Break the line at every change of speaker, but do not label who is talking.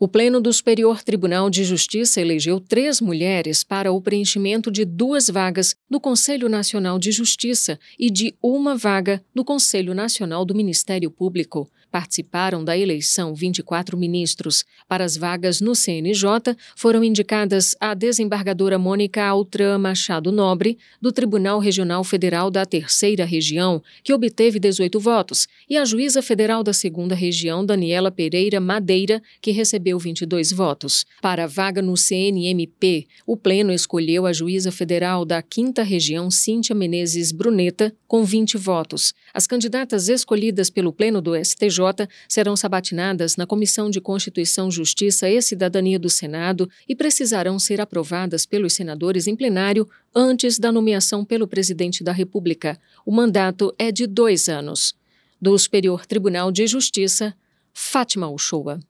O Pleno do Superior Tribunal de Justiça elegeu três mulheres para o preenchimento de duas vagas no Conselho Nacional de Justiça e de uma vaga no Conselho Nacional do Ministério Público. Participaram da eleição 24 ministros. Para as vagas no CNJ, foram indicadas a desembargadora Mônica Altran Machado Nobre, do Tribunal Regional Federal da Terceira Região, que obteve 18 votos, e a juíza federal da Segunda Região, Daniela Pereira Madeira, que recebeu recebeu 22 votos. Para a vaga no CNMP, o Pleno escolheu a juíza federal da 5 Região, Cíntia Menezes Bruneta, com 20 votos. As candidatas escolhidas pelo Pleno do STJ serão sabatinadas na Comissão de Constituição, Justiça e Cidadania do Senado e precisarão ser aprovadas pelos senadores em plenário antes da nomeação pelo presidente da República. O mandato é de dois anos. Do Superior Tribunal de Justiça, Fátima Uchoa.